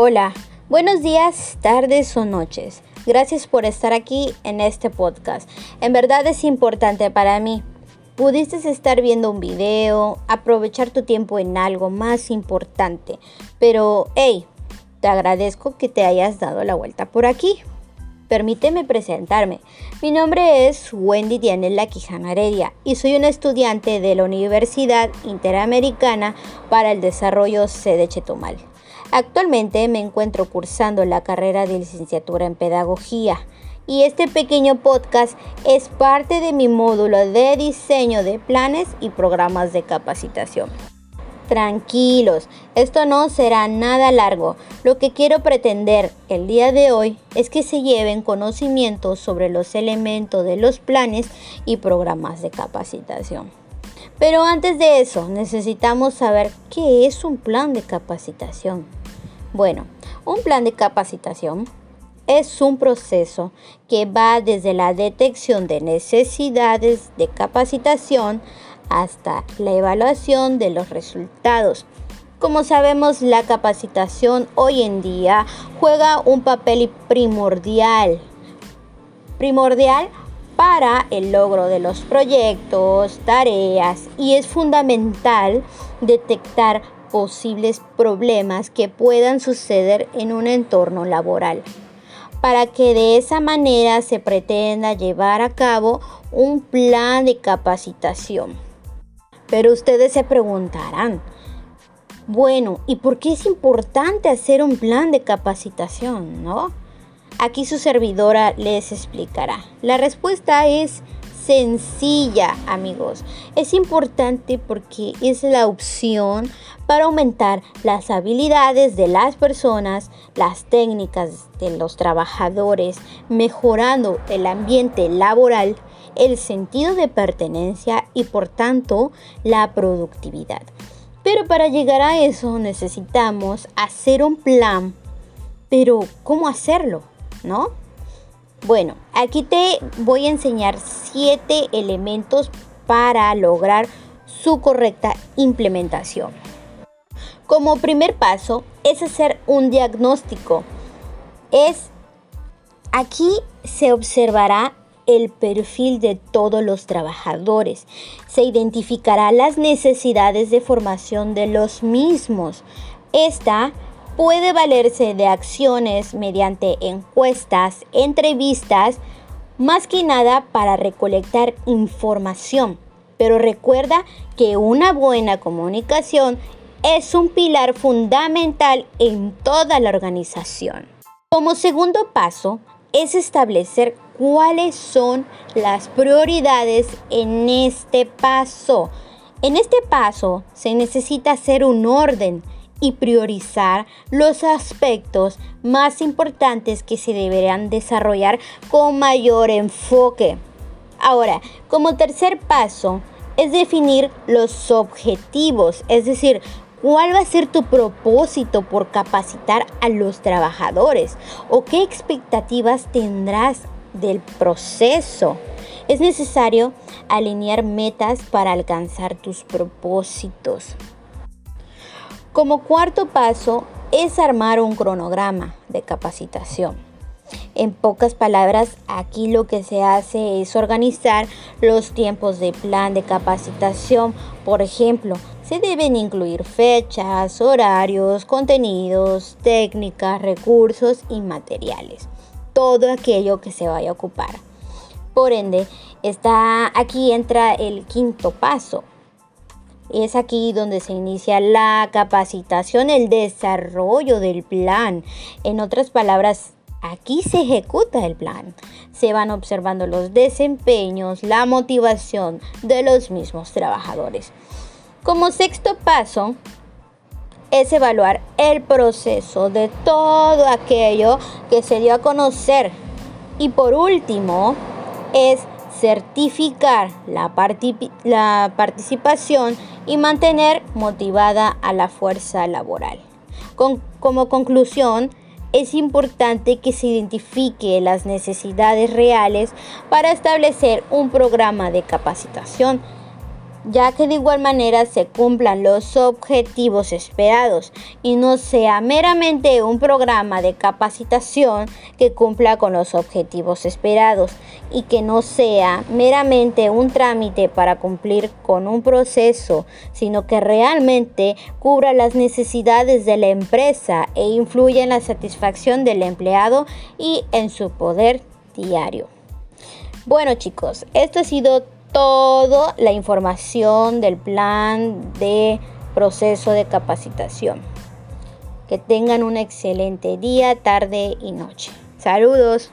Hola, buenos días, tardes o noches. Gracias por estar aquí en este podcast. En verdad es importante para mí. Pudiste estar viendo un video, aprovechar tu tiempo en algo más importante. Pero, hey, te agradezco que te hayas dado la vuelta por aquí. Permíteme presentarme. Mi nombre es Wendy Dianela Quijana Heredia y soy una estudiante de la Universidad Interamericana para el Desarrollo sede Chetumal. Actualmente me encuentro cursando la carrera de licenciatura en Pedagogía y este pequeño podcast es parte de mi módulo de diseño de planes y programas de capacitación. Tranquilos, esto no será nada largo. Lo que quiero pretender el día de hoy es que se lleven conocimientos sobre los elementos de los planes y programas de capacitación. Pero antes de eso, necesitamos saber qué es un plan de capacitación. Bueno, un plan de capacitación es un proceso que va desde la detección de necesidades de capacitación hasta la evaluación de los resultados. Como sabemos, la capacitación hoy en día juega un papel primordial, primordial para el logro de los proyectos, tareas y es fundamental detectar posibles problemas que puedan suceder en un entorno laboral para que de esa manera se pretenda llevar a cabo un plan de capacitación. Pero ustedes se preguntarán, bueno, ¿y por qué es importante hacer un plan de capacitación, no? Aquí su servidora les explicará. La respuesta es sencilla, amigos. Es importante porque es la opción para aumentar las habilidades de las personas, las técnicas de los trabajadores, mejorando el ambiente laboral el sentido de pertenencia y por tanto la productividad. Pero para llegar a eso necesitamos hacer un plan. Pero ¿cómo hacerlo? ¿No? Bueno, aquí te voy a enseñar siete elementos para lograr su correcta implementación. Como primer paso es hacer un diagnóstico. Es aquí se observará el perfil de todos los trabajadores. Se identificará las necesidades de formación de los mismos. Esta puede valerse de acciones mediante encuestas, entrevistas, más que nada para recolectar información. Pero recuerda que una buena comunicación es un pilar fundamental en toda la organización. Como segundo paso, es establecer cuáles son las prioridades en este paso. En este paso se necesita hacer un orden y priorizar los aspectos más importantes que se deberán desarrollar con mayor enfoque. Ahora, como tercer paso, es definir los objetivos, es decir, ¿Cuál va a ser tu propósito por capacitar a los trabajadores? ¿O qué expectativas tendrás del proceso? Es necesario alinear metas para alcanzar tus propósitos. Como cuarto paso es armar un cronograma de capacitación. En pocas palabras, aquí lo que se hace es organizar los tiempos de plan de capacitación. Por ejemplo, se deben incluir fechas, horarios, contenidos, técnicas, recursos y materiales. Todo aquello que se vaya a ocupar. Por ende, está aquí entra el quinto paso. Es aquí donde se inicia la capacitación, el desarrollo del plan. En otras palabras, Aquí se ejecuta el plan. Se van observando los desempeños, la motivación de los mismos trabajadores. Como sexto paso es evaluar el proceso de todo aquello que se dio a conocer. Y por último es certificar la, la participación y mantener motivada a la fuerza laboral. como conclusión, es importante que se identifique las necesidades reales para establecer un programa de capacitación ya que de igual manera se cumplan los objetivos esperados y no sea meramente un programa de capacitación que cumpla con los objetivos esperados y que no sea meramente un trámite para cumplir con un proceso, sino que realmente cubra las necesidades de la empresa e influya en la satisfacción del empleado y en su poder diario. Bueno chicos, esto ha sido toda la información del plan de proceso de capacitación. Que tengan un excelente día, tarde y noche. Saludos.